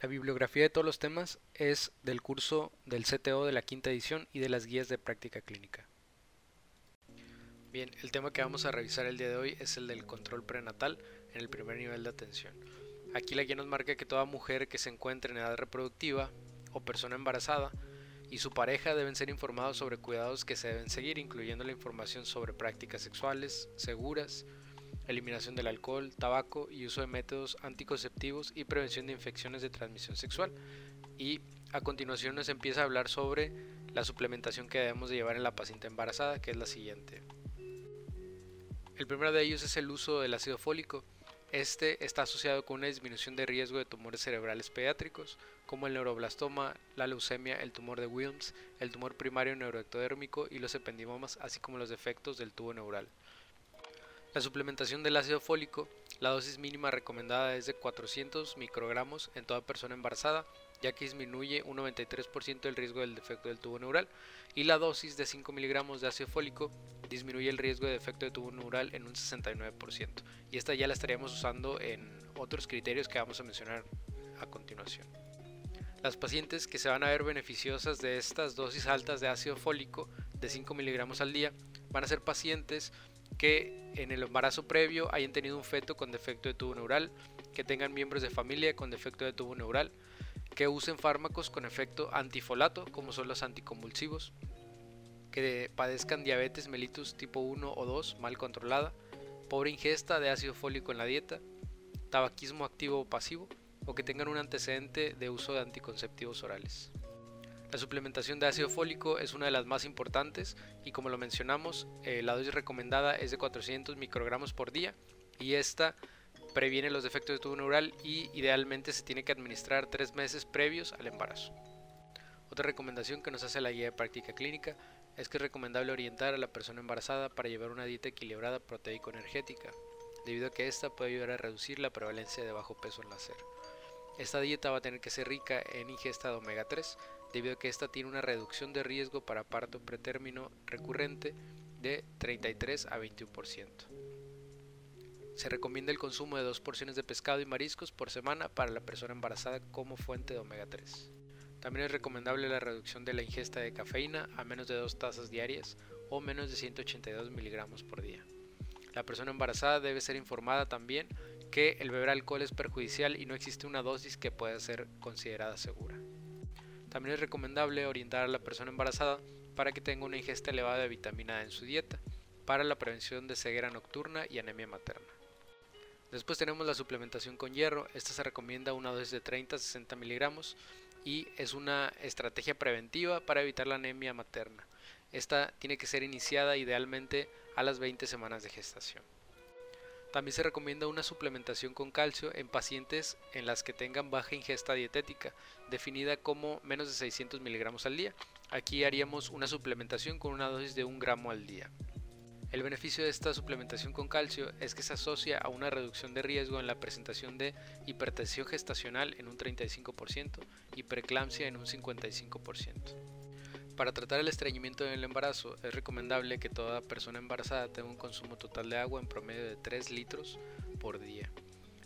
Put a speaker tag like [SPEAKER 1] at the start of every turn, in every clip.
[SPEAKER 1] La bibliografía de todos los temas es del curso del CTO de la quinta edición y de las guías de práctica clínica. Bien, el tema que vamos a revisar el día de hoy es el del control prenatal en el primer nivel de atención. Aquí la guía nos marca que toda mujer que se encuentre en edad reproductiva o persona embarazada y su pareja deben ser informados sobre cuidados que se deben seguir, incluyendo la información sobre prácticas sexuales seguras, eliminación del alcohol, tabaco y uso de métodos anticonceptivos y prevención de infecciones de transmisión sexual. Y a continuación nos empieza a hablar sobre la suplementación que debemos de llevar en la paciente embarazada, que es la siguiente. El primero de ellos es el uso del ácido fólico. Este está asociado con una disminución de riesgo de tumores cerebrales pediátricos, como el neuroblastoma, la leucemia, el tumor de Wilms, el tumor primario neuroectodérmico y los ependimomas, así como los defectos del tubo neural. La suplementación del ácido fólico, la dosis mínima recomendada es de 400 microgramos en toda persona embarazada, ya que disminuye un 93% el riesgo del defecto del tubo neural, y la dosis de 5 miligramos de ácido fólico disminuye el riesgo de defecto de tubo neural en un 69%. Y esta ya la estaríamos usando en otros criterios que vamos a mencionar a continuación. Las pacientes que se van a ver beneficiosas de estas dosis altas de ácido fólico de 5 miligramos al día van a ser pacientes que en el embarazo previo hayan tenido un feto con defecto de tubo neural, que tengan miembros de familia con defecto de tubo neural, que usen fármacos con efecto antifolato, como son los anticonvulsivos, que padezcan diabetes mellitus tipo 1 o 2 mal controlada, pobre ingesta de ácido fólico en la dieta, tabaquismo activo o pasivo, o que tengan un antecedente de uso de anticonceptivos orales. La suplementación de ácido fólico es una de las más importantes y como lo mencionamos, eh, la dosis recomendada es de 400 microgramos por día y esta previene los defectos de tubo neural y idealmente se tiene que administrar tres meses previos al embarazo. Otra recomendación que nos hace la guía de práctica clínica es que es recomendable orientar a la persona embarazada para llevar una dieta equilibrada proteico-energética, debido a que esta puede ayudar a reducir la prevalencia de bajo peso al nacer. Esta dieta va a tener que ser rica en ingesta de omega 3, debido a que esta tiene una reducción de riesgo para parto pretérmino recurrente de 33 a 21%. Se recomienda el consumo de dos porciones de pescado y mariscos por semana para la persona embarazada como fuente de omega 3. También es recomendable la reducción de la ingesta de cafeína a menos de dos tazas diarias o menos de 182 miligramos por día. La persona embarazada debe ser informada también que el beber alcohol es perjudicial y no existe una dosis que pueda ser considerada segura. También es recomendable orientar a la persona embarazada para que tenga una ingesta elevada de vitamina A en su dieta, para la prevención de ceguera nocturna y anemia materna. Después tenemos la suplementación con hierro, esta se recomienda una dosis de 30 a 60 miligramos y es una estrategia preventiva para evitar la anemia materna. Esta tiene que ser iniciada idealmente a las 20 semanas de gestación. También se recomienda una suplementación con calcio en pacientes en las que tengan baja ingesta dietética, definida como menos de 600 miligramos al día. Aquí haríamos una suplementación con una dosis de 1 gramo al día. El beneficio de esta suplementación con calcio es que se asocia a una reducción de riesgo en la presentación de hipertensión gestacional en un 35% y preeclampsia en un 55%. Para tratar el estreñimiento en el embarazo es recomendable que toda persona embarazada tenga un consumo total de agua en promedio de 3 litros por día.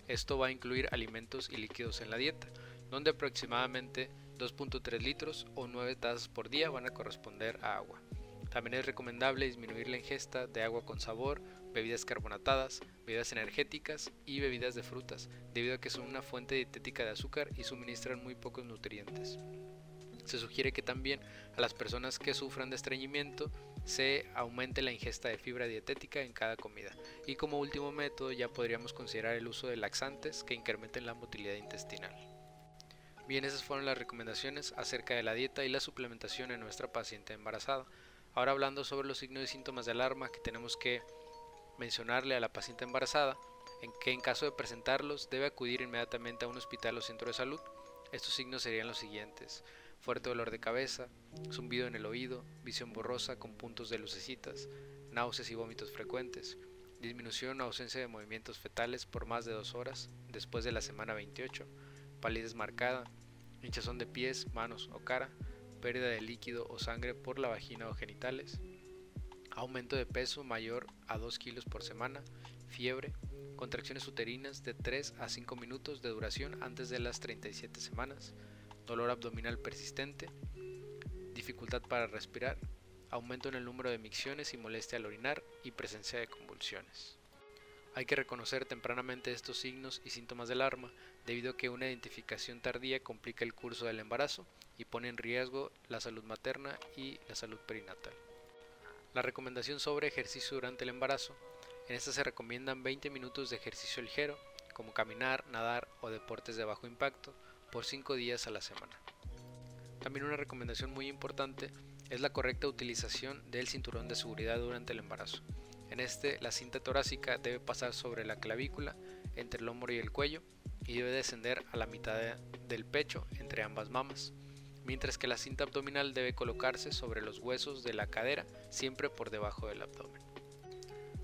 [SPEAKER 1] Esto va a incluir alimentos y líquidos en la dieta, donde aproximadamente 2.3 litros o 9 tazas por día van a corresponder a agua. También es recomendable disminuir la ingesta de agua con sabor, bebidas carbonatadas, bebidas energéticas y bebidas de frutas, debido a que son una fuente dietética de azúcar y suministran muy pocos nutrientes. Se sugiere que también a las personas que sufran de estreñimiento se aumente la ingesta de fibra dietética en cada comida. Y como último método ya podríamos considerar el uso de laxantes que incrementen la motilidad intestinal. Bien, esas fueron las recomendaciones acerca de la dieta y la suplementación en nuestra paciente embarazada. Ahora hablando sobre los signos y síntomas de alarma que tenemos que mencionarle a la paciente embarazada, en que en caso de presentarlos debe acudir inmediatamente a un hospital o centro de salud. Estos signos serían los siguientes fuerte dolor de cabeza, zumbido en el oído, visión borrosa con puntos de lucecitas, náuseas y vómitos frecuentes, disminución o ausencia de movimientos fetales por más de dos horas después de la semana 28, palidez marcada, hinchazón de pies, manos o cara, pérdida de líquido o sangre por la vagina o genitales, aumento de peso mayor a 2 kilos por semana, fiebre, contracciones uterinas de 3 a 5 minutos de duración antes de las 37 semanas, dolor abdominal persistente, dificultad para respirar, aumento en el número de micciones y molestia al orinar y presencia de convulsiones. Hay que reconocer tempranamente estos signos y síntomas del alarma, debido a que una identificación tardía complica el curso del embarazo y pone en riesgo la salud materna y la salud perinatal. La recomendación sobre ejercicio durante el embarazo. En esta se recomiendan 20 minutos de ejercicio ligero, como caminar, nadar o deportes de bajo impacto, por 5 días a la semana. También una recomendación muy importante es la correcta utilización del cinturón de seguridad durante el embarazo. En este, la cinta torácica debe pasar sobre la clavícula, entre el hombro y el cuello, y debe descender a la mitad del pecho, entre ambas mamas, mientras que la cinta abdominal debe colocarse sobre los huesos de la cadera, siempre por debajo del abdomen.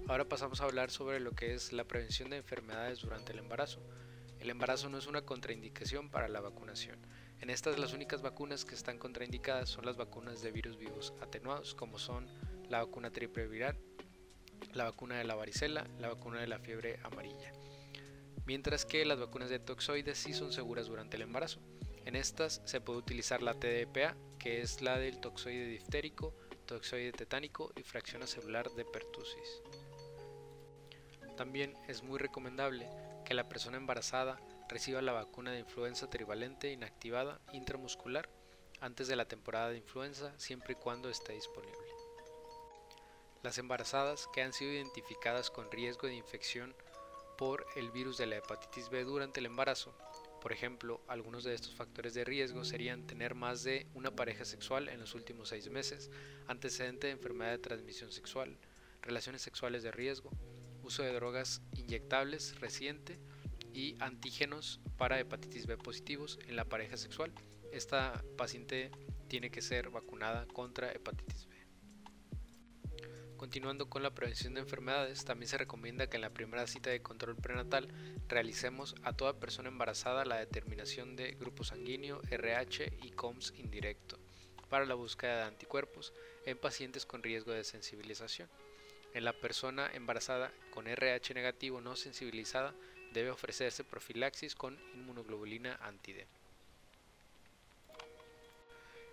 [SPEAKER 1] Ahora pasamos a hablar sobre lo que es la prevención de enfermedades durante el embarazo. El embarazo no es una contraindicación para la vacunación. En estas las únicas vacunas que están contraindicadas son las vacunas de virus vivos atenuados, como son la vacuna triple viral, la vacuna de la varicela, la vacuna de la fiebre amarilla. Mientras que las vacunas de toxoides sí son seguras durante el embarazo. En estas se puede utilizar la TDPA, que es la del toxoide diftérico, toxoide tetánico y fracción celular de pertusis. También es muy recomendable que la persona embarazada reciba la vacuna de influenza trivalente inactivada intramuscular antes de la temporada de influenza siempre y cuando esté disponible. Las embarazadas que han sido identificadas con riesgo de infección por el virus de la hepatitis B durante el embarazo, por ejemplo, algunos de estos factores de riesgo serían tener más de una pareja sexual en los últimos seis meses, antecedente de enfermedad de transmisión sexual, relaciones sexuales de riesgo, uso de drogas inyectables reciente y antígenos para hepatitis B positivos en la pareja sexual. Esta paciente tiene que ser vacunada contra hepatitis B. Continuando con la prevención de enfermedades, también se recomienda que en la primera cita de control prenatal realicemos a toda persona embarazada la determinación de grupo sanguíneo, RH y COMS indirecto para la búsqueda de anticuerpos en pacientes con riesgo de sensibilización. En la persona embarazada con RH negativo no sensibilizada debe ofrecerse profilaxis con inmunoglobulina anti-D.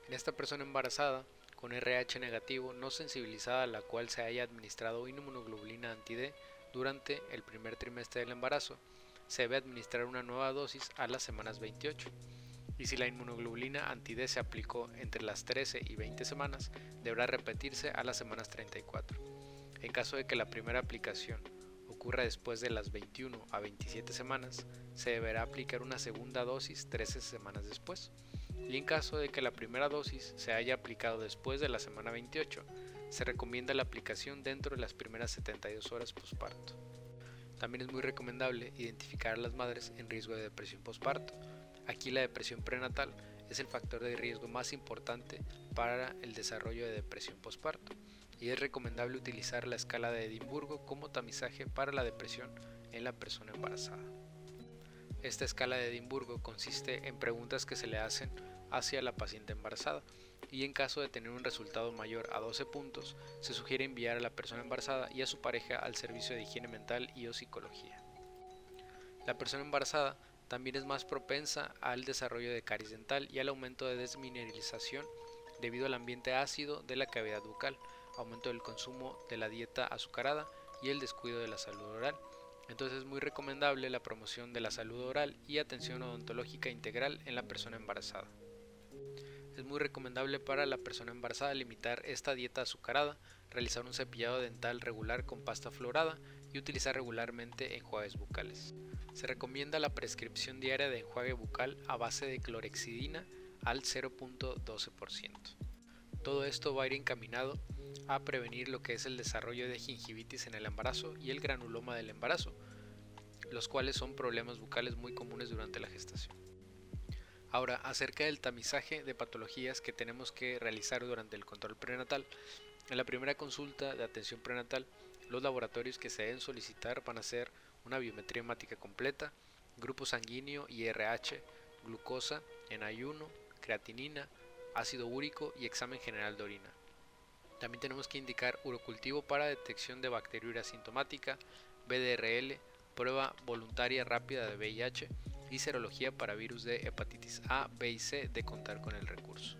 [SPEAKER 1] En esta persona embarazada con RH negativo no sensibilizada a la cual se haya administrado inmunoglobulina anti-D durante el primer trimestre del embarazo, se debe administrar una nueva dosis a las semanas 28. Y si la inmunoglobulina anti-D se aplicó entre las 13 y 20 semanas, deberá repetirse a las semanas 34. En caso de que la primera aplicación ocurra después de las 21 a 27 semanas, se deberá aplicar una segunda dosis 13 semanas después y en caso de que la primera dosis se haya aplicado después de la semana 28, se recomienda la aplicación dentro de las primeras 72 horas posparto. También es muy recomendable identificar a las madres en riesgo de depresión posparto. Aquí la depresión prenatal es el factor de riesgo más importante para el desarrollo de depresión posparto y es recomendable utilizar la escala de Edimburgo como tamizaje para la depresión en la persona embarazada. Esta escala de Edimburgo consiste en preguntas que se le hacen hacia la paciente embarazada y en caso de tener un resultado mayor a 12 puntos, se sugiere enviar a la persona embarazada y a su pareja al servicio de higiene mental y o psicología. La persona embarazada también es más propensa al desarrollo de caries dental y al aumento de desmineralización debido al ambiente ácido de la cavidad bucal, aumento del consumo de la dieta azucarada y el descuido de la salud oral. Entonces es muy recomendable la promoción de la salud oral y atención odontológica integral en la persona embarazada. Es muy recomendable para la persona embarazada limitar esta dieta azucarada, realizar un cepillado dental regular con pasta florada y utilizar regularmente enjuagues bucales. Se recomienda la prescripción diaria de enjuague bucal a base de clorexidina al 0.12%. Todo esto va a ir encaminado a prevenir lo que es el desarrollo de gingivitis en el embarazo y el granuloma del embarazo, los cuales son problemas bucales muy comunes durante la gestación. Ahora, acerca del tamizaje de patologías que tenemos que realizar durante el control prenatal. En la primera consulta de atención prenatal, los laboratorios que se deben solicitar van a ser una biometría hemática completa, grupo sanguíneo y RH, glucosa en ayuno, creatinina, ácido úrico y examen general de orina. También tenemos que indicar urocultivo para detección de bacteriuria asintomática, BDRL, prueba voluntaria rápida de VIH y serología para virus de hepatitis A, B y C de contar con el recurso.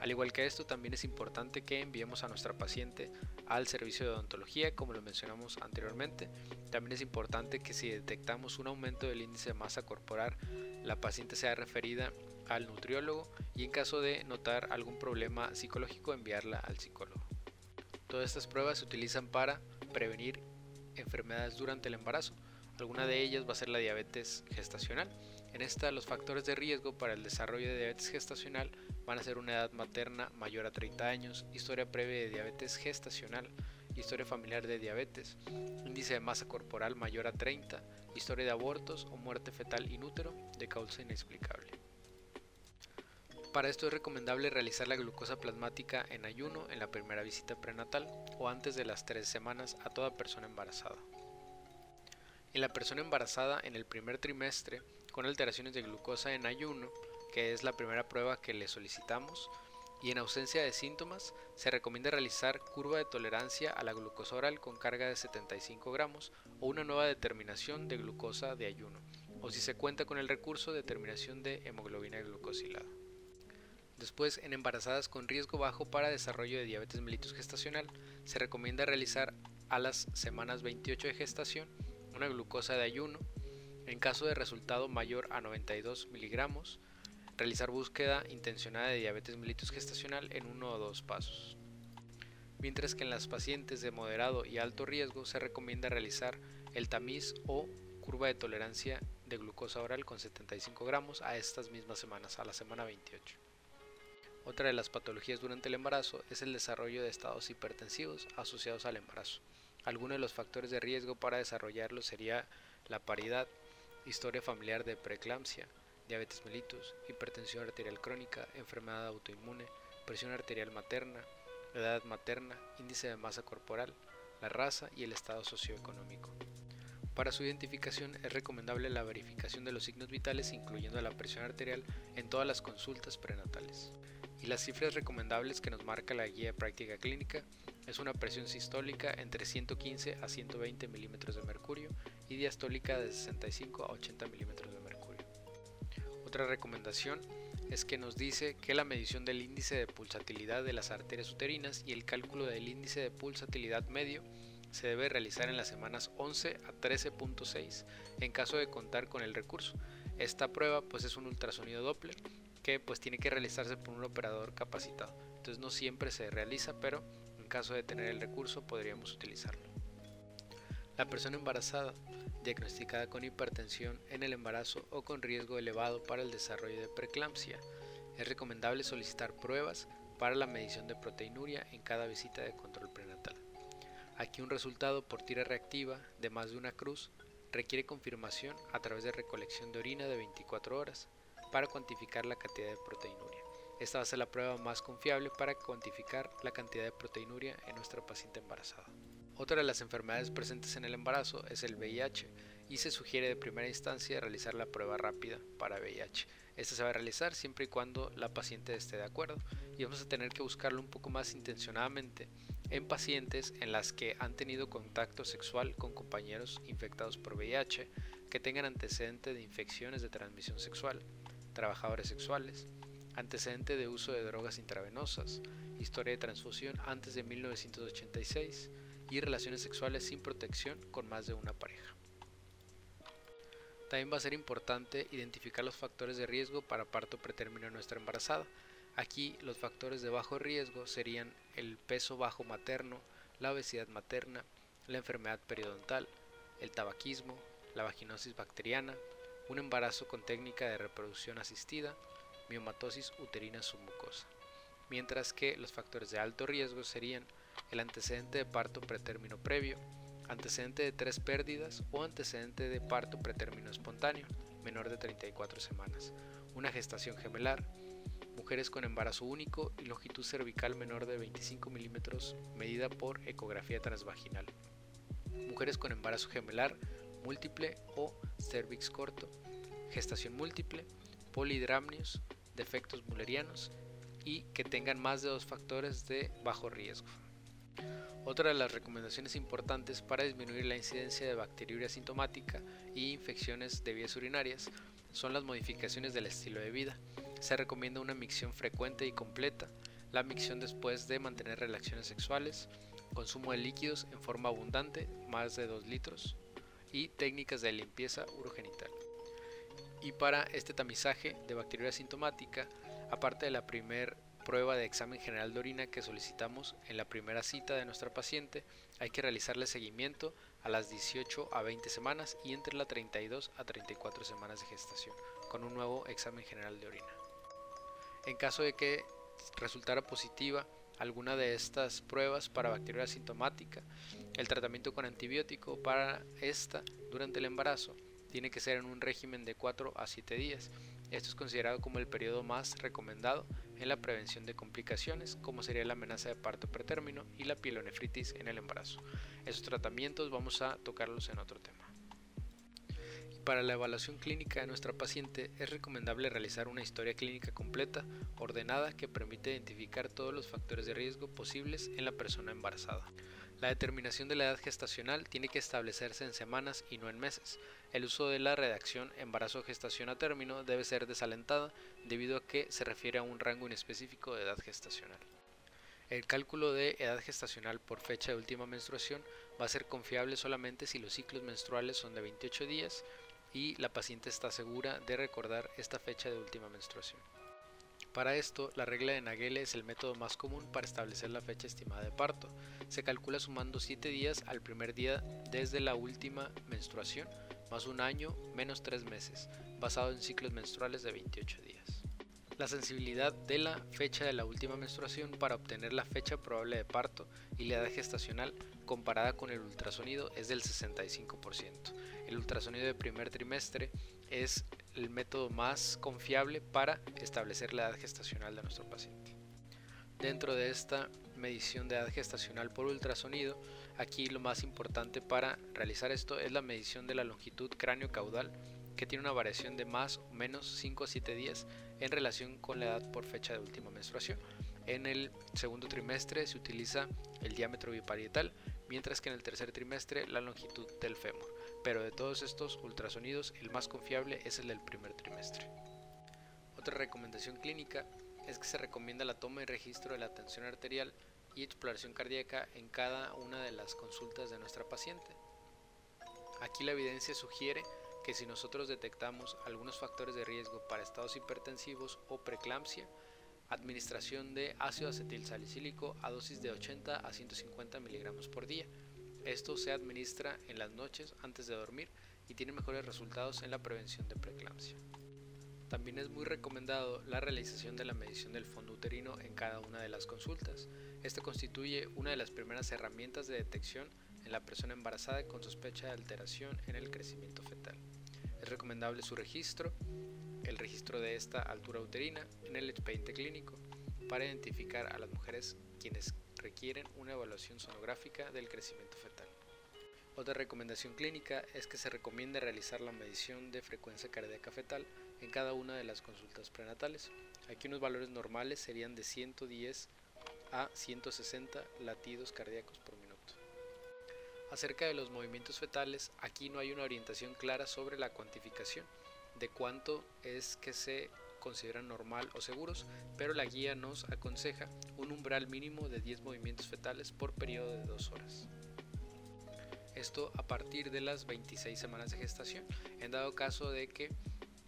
[SPEAKER 1] Al igual que esto, también es importante que enviemos a nuestra paciente al servicio de odontología, como lo mencionamos anteriormente. También es importante que si detectamos un aumento del índice de masa corporal, la paciente sea referida al nutriólogo y en caso de notar algún problema psicológico enviarla al psicólogo. Todas estas pruebas se utilizan para prevenir enfermedades durante el embarazo. Alguna de ellas va a ser la diabetes gestacional. En esta los factores de riesgo para el desarrollo de diabetes gestacional van a ser una edad materna mayor a 30 años, historia previa de diabetes gestacional, historia familiar de diabetes, índice de masa corporal mayor a 30, historia de abortos o muerte fetal inútero de causa inexplicable. Para esto es recomendable realizar la glucosa plasmática en ayuno en la primera visita prenatal o antes de las 3 semanas a toda persona embarazada. En la persona embarazada en el primer trimestre con alteraciones de glucosa en ayuno, que es la primera prueba que le solicitamos, y en ausencia de síntomas, se recomienda realizar curva de tolerancia a la glucosa oral con carga de 75 gramos o una nueva determinación de glucosa de ayuno, o si se cuenta con el recurso, determinación de hemoglobina glucosilada. Después, en embarazadas con riesgo bajo para desarrollo de diabetes mellitus gestacional, se recomienda realizar a las semanas 28 de gestación una glucosa de ayuno. En caso de resultado mayor a 92 miligramos, realizar búsqueda intencionada de diabetes mellitus gestacional en uno o dos pasos. Mientras que en las pacientes de moderado y alto riesgo se recomienda realizar el tamiz o curva de tolerancia de glucosa oral con 75 gramos a estas mismas semanas, a la semana 28. Otra de las patologías durante el embarazo es el desarrollo de estados hipertensivos asociados al embarazo. Algunos de los factores de riesgo para desarrollarlo sería la paridad, historia familiar de preeclampsia, diabetes mellitus, hipertensión arterial crónica, enfermedad autoinmune, presión arterial materna, edad materna, índice de masa corporal, la raza y el estado socioeconómico. Para su identificación es recomendable la verificación de los signos vitales incluyendo la presión arterial en todas las consultas prenatales y las cifras recomendables que nos marca la guía de práctica clínica es una presión sistólica entre 115 a 120 milímetros de mercurio y diastólica de 65 a 80 milímetros de mercurio. Otra recomendación es que nos dice que la medición del índice de pulsatilidad de las arterias uterinas y el cálculo del índice de pulsatilidad medio se debe realizar en las semanas 11 a 13.6 en caso de contar con el recurso. Esta prueba pues es un ultrasonido Doppler que pues tiene que realizarse por un operador capacitado. Entonces no siempre se realiza, pero en caso de tener el recurso podríamos utilizarlo. La persona embarazada, diagnosticada con hipertensión en el embarazo o con riesgo elevado para el desarrollo de preeclampsia, es recomendable solicitar pruebas para la medición de proteinuria en cada visita de control prenatal. Aquí un resultado por tira reactiva de más de una cruz requiere confirmación a través de recolección de orina de 24 horas para cuantificar la cantidad de proteinuria. Esta va a ser la prueba más confiable para cuantificar la cantidad de proteinuria en nuestra paciente embarazada. Otra de las enfermedades presentes en el embarazo es el VIH y se sugiere de primera instancia realizar la prueba rápida para VIH. Esta se va a realizar siempre y cuando la paciente esté de acuerdo y vamos a tener que buscarlo un poco más intencionadamente en pacientes en las que han tenido contacto sexual con compañeros infectados por VIH que tengan antecedente de infecciones de transmisión sexual trabajadores sexuales, antecedente de uso de drogas intravenosas, historia de transfusión antes de 1986 y relaciones sexuales sin protección con más de una pareja. También va a ser importante identificar los factores de riesgo para parto pretérmino en nuestra embarazada. Aquí los factores de bajo riesgo serían el peso bajo materno, la obesidad materna, la enfermedad periodontal, el tabaquismo, la vaginosis bacteriana, un embarazo con técnica de reproducción asistida, miomatosis uterina submucosa, mientras que los factores de alto riesgo serían el antecedente de parto pretérmino previo, antecedente de tres pérdidas o antecedente de parto pretérmino espontáneo, menor de 34 semanas, una gestación gemelar, mujeres con embarazo único y longitud cervical menor de 25 milímetros medida por ecografía transvaginal, mujeres con embarazo gemelar múltiple o cervix corto, gestación múltiple, polidramnios, defectos mullerianos y que tengan más de dos factores de bajo riesgo. Otra de las recomendaciones importantes para disminuir la incidencia de bacteriuria sintomática y infecciones de vías urinarias son las modificaciones del estilo de vida. Se recomienda una micción frecuente y completa, la micción después de mantener relaciones sexuales, consumo de líquidos en forma abundante, más de 2 litros, y técnicas de limpieza urogenital. Y para este tamizaje de bacteriuria sintomática, aparte de la primera prueba de examen general de orina que solicitamos en la primera cita de nuestra paciente, hay que realizarle seguimiento a las 18 a 20 semanas y entre las 32 a 34 semanas de gestación, con un nuevo examen general de orina. En caso de que resultara positiva alguna de estas pruebas para bacteria sintomática, el tratamiento con antibiótico para esta durante el embarazo tiene que ser en un régimen de 4 a 7 días. Esto es considerado como el periodo más recomendado en la prevención de complicaciones, como sería la amenaza de parto pretérmino y la pielonefritis en el embarazo. Esos tratamientos vamos a tocarlos en otro tema. Para la evaluación clínica de nuestra paciente es recomendable realizar una historia clínica completa, ordenada, que permite identificar todos los factores de riesgo posibles en la persona embarazada. La determinación de la edad gestacional tiene que establecerse en semanas y no en meses. El uso de la redacción embarazo gestación a término debe ser desalentada debido a que se refiere a un rango inespecífico de edad gestacional. El cálculo de edad gestacional por fecha de última menstruación va a ser confiable solamente si los ciclos menstruales son de 28 días y la paciente está segura de recordar esta fecha de última menstruación. Para esto, la regla de Nagel es el método más común para establecer la fecha estimada de parto. Se calcula sumando 7 días al primer día desde la última menstruación, más un año menos 3 meses, basado en ciclos menstruales de 28 días. La sensibilidad de la fecha de la última menstruación para obtener la fecha probable de parto y la edad gestacional comparada con el ultrasonido es del 65%. El ultrasonido de primer trimestre es el método más confiable para establecer la edad gestacional de nuestro paciente. Dentro de esta medición de edad gestacional por ultrasonido, aquí lo más importante para realizar esto es la medición de la longitud cráneo-caudal que tiene una variación de más o menos 5 a 7 días en relación con la edad por fecha de última menstruación. En el segundo trimestre se utiliza el diámetro biparietal, mientras que en el tercer trimestre la longitud del fémur, pero de todos estos ultrasonidos el más confiable es el del primer trimestre. Otra recomendación clínica es que se recomienda la toma y registro de la tensión arterial y exploración cardíaca en cada una de las consultas de nuestra paciente. Aquí la evidencia sugiere que si nosotros detectamos algunos factores de riesgo para estados hipertensivos o preeclampsia, administración de ácido acetil salicílico a dosis de 80 a 150 miligramos por día. Esto se administra en las noches antes de dormir y tiene mejores resultados en la prevención de preeclampsia. También es muy recomendado la realización de la medición del fondo uterino en cada una de las consultas. Este constituye una de las primeras herramientas de detección en la persona embarazada con sospecha de alteración en el crecimiento fetal. Es recomendable su registro, el registro de esta altura uterina en el expediente clínico para identificar a las mujeres quienes requieren una evaluación sonográfica del crecimiento fetal. Otra recomendación clínica es que se recomiende realizar la medición de frecuencia cardíaca fetal en cada una de las consultas prenatales. Aquí unos valores normales serían de 110 a 160 latidos cardíacos por minuto. Acerca de los movimientos fetales, aquí no hay una orientación clara sobre la cuantificación de cuánto es que se consideran normal o seguros, pero la guía nos aconseja un umbral mínimo de 10 movimientos fetales por periodo de 2 horas. Esto a partir de las 26 semanas de gestación, en dado caso de que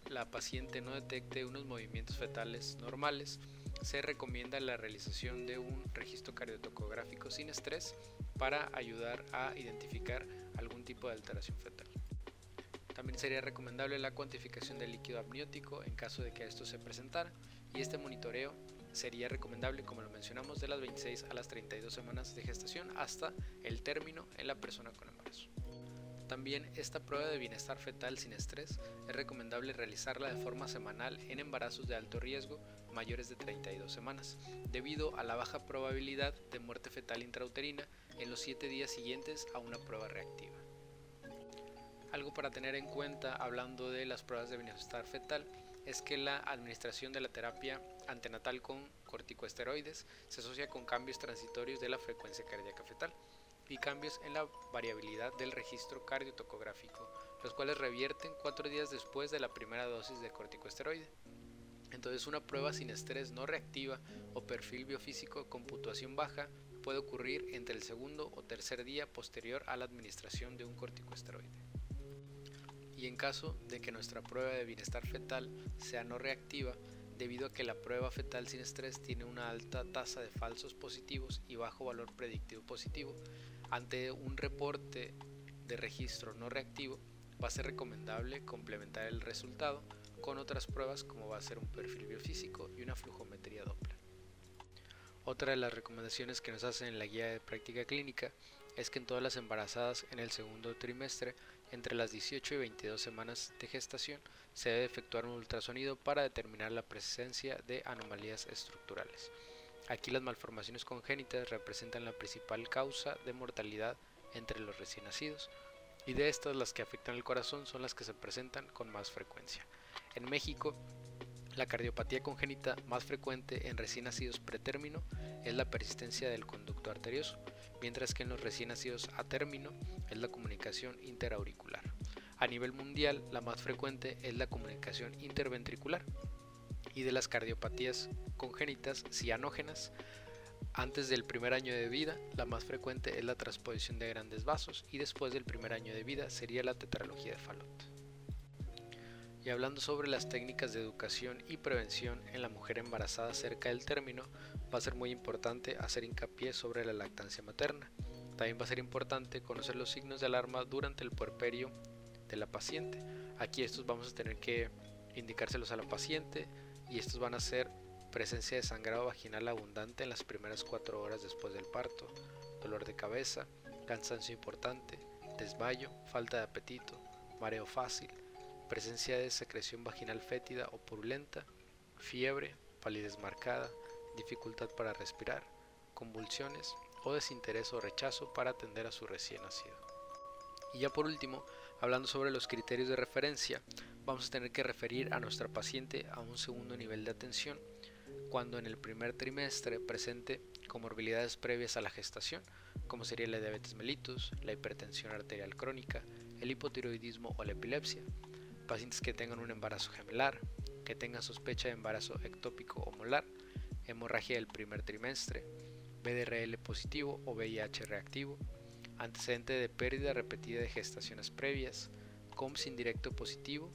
[SPEAKER 1] la paciente no detecte unos movimientos fetales normales, se recomienda la realización de un registro cardiotocográfico sin estrés para ayudar a identificar algún tipo de alteración fetal. También sería recomendable la cuantificación del líquido amniótico en caso de que esto se presentara y este monitoreo sería recomendable, como lo mencionamos, de las 26 a las 32 semanas de gestación hasta el término en la persona con embarazo. También esta prueba de bienestar fetal sin estrés es recomendable realizarla de forma semanal en embarazos de alto riesgo mayores de 32 semanas, debido a la baja probabilidad de muerte fetal intrauterina en los 7 días siguientes a una prueba reactiva. Algo para tener en cuenta hablando de las pruebas de bienestar fetal es que la administración de la terapia antenatal con corticosteroides se asocia con cambios transitorios de la frecuencia cardíaca fetal y cambios en la variabilidad del registro cardiotocográfico, los cuales revierten cuatro días después de la primera dosis de corticosteroide. Entonces una prueba sin estrés no reactiva o perfil biofísico con puntuación baja puede ocurrir entre el segundo o tercer día posterior a la administración de un corticosteroide. Y en caso de que nuestra prueba de bienestar fetal sea no reactiva, debido a que la prueba fetal sin estrés tiene una alta tasa de falsos positivos y bajo valor predictivo positivo, ante un reporte de registro no reactivo, va a ser recomendable complementar el resultado con otras pruebas como va a ser un perfil biofísico y una flujometría Doppler. Otra de las recomendaciones que nos hacen en la guía de práctica clínica es que en todas las embarazadas en el segundo trimestre, entre las 18 y 22 semanas de gestación, se debe efectuar un ultrasonido para determinar la presencia de anomalías estructurales. Aquí las malformaciones congénitas representan la principal causa de mortalidad entre los recién nacidos, y de estas las que afectan el corazón son las que se presentan con más frecuencia. En México, la cardiopatía congénita más frecuente en recién nacidos pretérmino es la persistencia del conducto arterioso, mientras que en los recién nacidos a término es la comunicación interauricular. A nivel mundial, la más frecuente es la comunicación interventricular. Y de las cardiopatías congénitas cianógenas, antes del primer año de vida, la más frecuente es la transposición de grandes vasos y después del primer año de vida sería la tetralogía de Fallot. Y hablando sobre las técnicas de educación y prevención en la mujer embarazada cerca del término, va a ser muy importante hacer hincapié sobre la lactancia materna. También va a ser importante conocer los signos de alarma durante el puerperio de la paciente. Aquí estos vamos a tener que indicárselos a la paciente y estos van a ser presencia de sangrado vaginal abundante en las primeras cuatro horas después del parto, dolor de cabeza, cansancio importante, desmayo, falta de apetito, mareo fácil, presencia de secreción vaginal fétida o purulenta, fiebre, palidez marcada, dificultad para respirar, convulsiones o desinterés o rechazo para atender a su recién nacido. Y ya por último, hablando sobre los criterios de referencia, vamos a tener que referir a nuestra paciente a un segundo nivel de atención cuando en el primer trimestre presente comorbilidades previas a la gestación, como sería la diabetes mellitus, la hipertensión arterial crónica, el hipotiroidismo o la epilepsia, pacientes que tengan un embarazo gemelar, que tengan sospecha de embarazo ectópico o molar, hemorragia del primer trimestre, BDRL positivo o VIH reactivo, antecedente de pérdida repetida de gestaciones previas, COMS indirecto positivo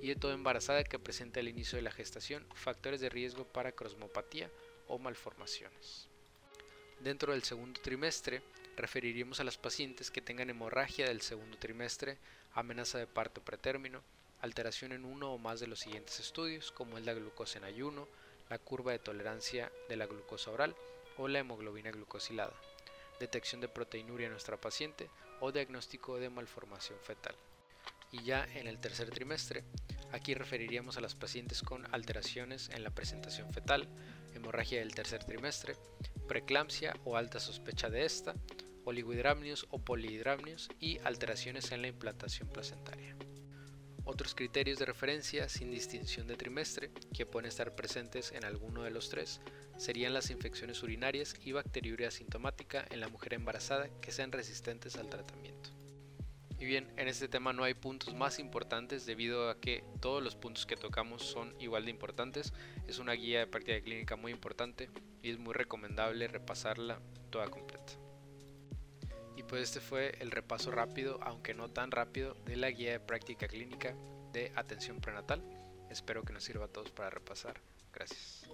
[SPEAKER 1] y de toda embarazada que presenta al inicio de la gestación factores de riesgo para crosmopatía o malformaciones. Dentro del segundo trimestre, referiríamos a las pacientes que tengan hemorragia del segundo trimestre, amenaza de parto pretérmino, alteración en uno o más de los siguientes estudios, como es la glucosa en ayuno, la curva de tolerancia de la glucosa oral o la hemoglobina glucosilada, detección de proteinuria en nuestra paciente o diagnóstico de malformación fetal. Y ya en el tercer trimestre, aquí referiríamos a las pacientes con alteraciones en la presentación fetal, hemorragia del tercer trimestre, preeclampsia o alta sospecha de esta, oligohidramnios o polihidramnios y alteraciones en la implantación placentaria. Otros criterios de referencia sin distinción de trimestre, que pueden estar presentes en alguno de los tres, serían las infecciones urinarias y bacteriuria asintomática en la mujer embarazada que sean resistentes al tratamiento. Y bien, en este tema no hay puntos más importantes debido a que todos los puntos que tocamos son igual de importantes. Es una guía de práctica clínica muy importante y es muy recomendable repasarla toda completa. Pues este fue el repaso rápido, aunque no tan rápido, de la guía de práctica clínica de atención prenatal. Espero que nos sirva a todos para repasar. Gracias.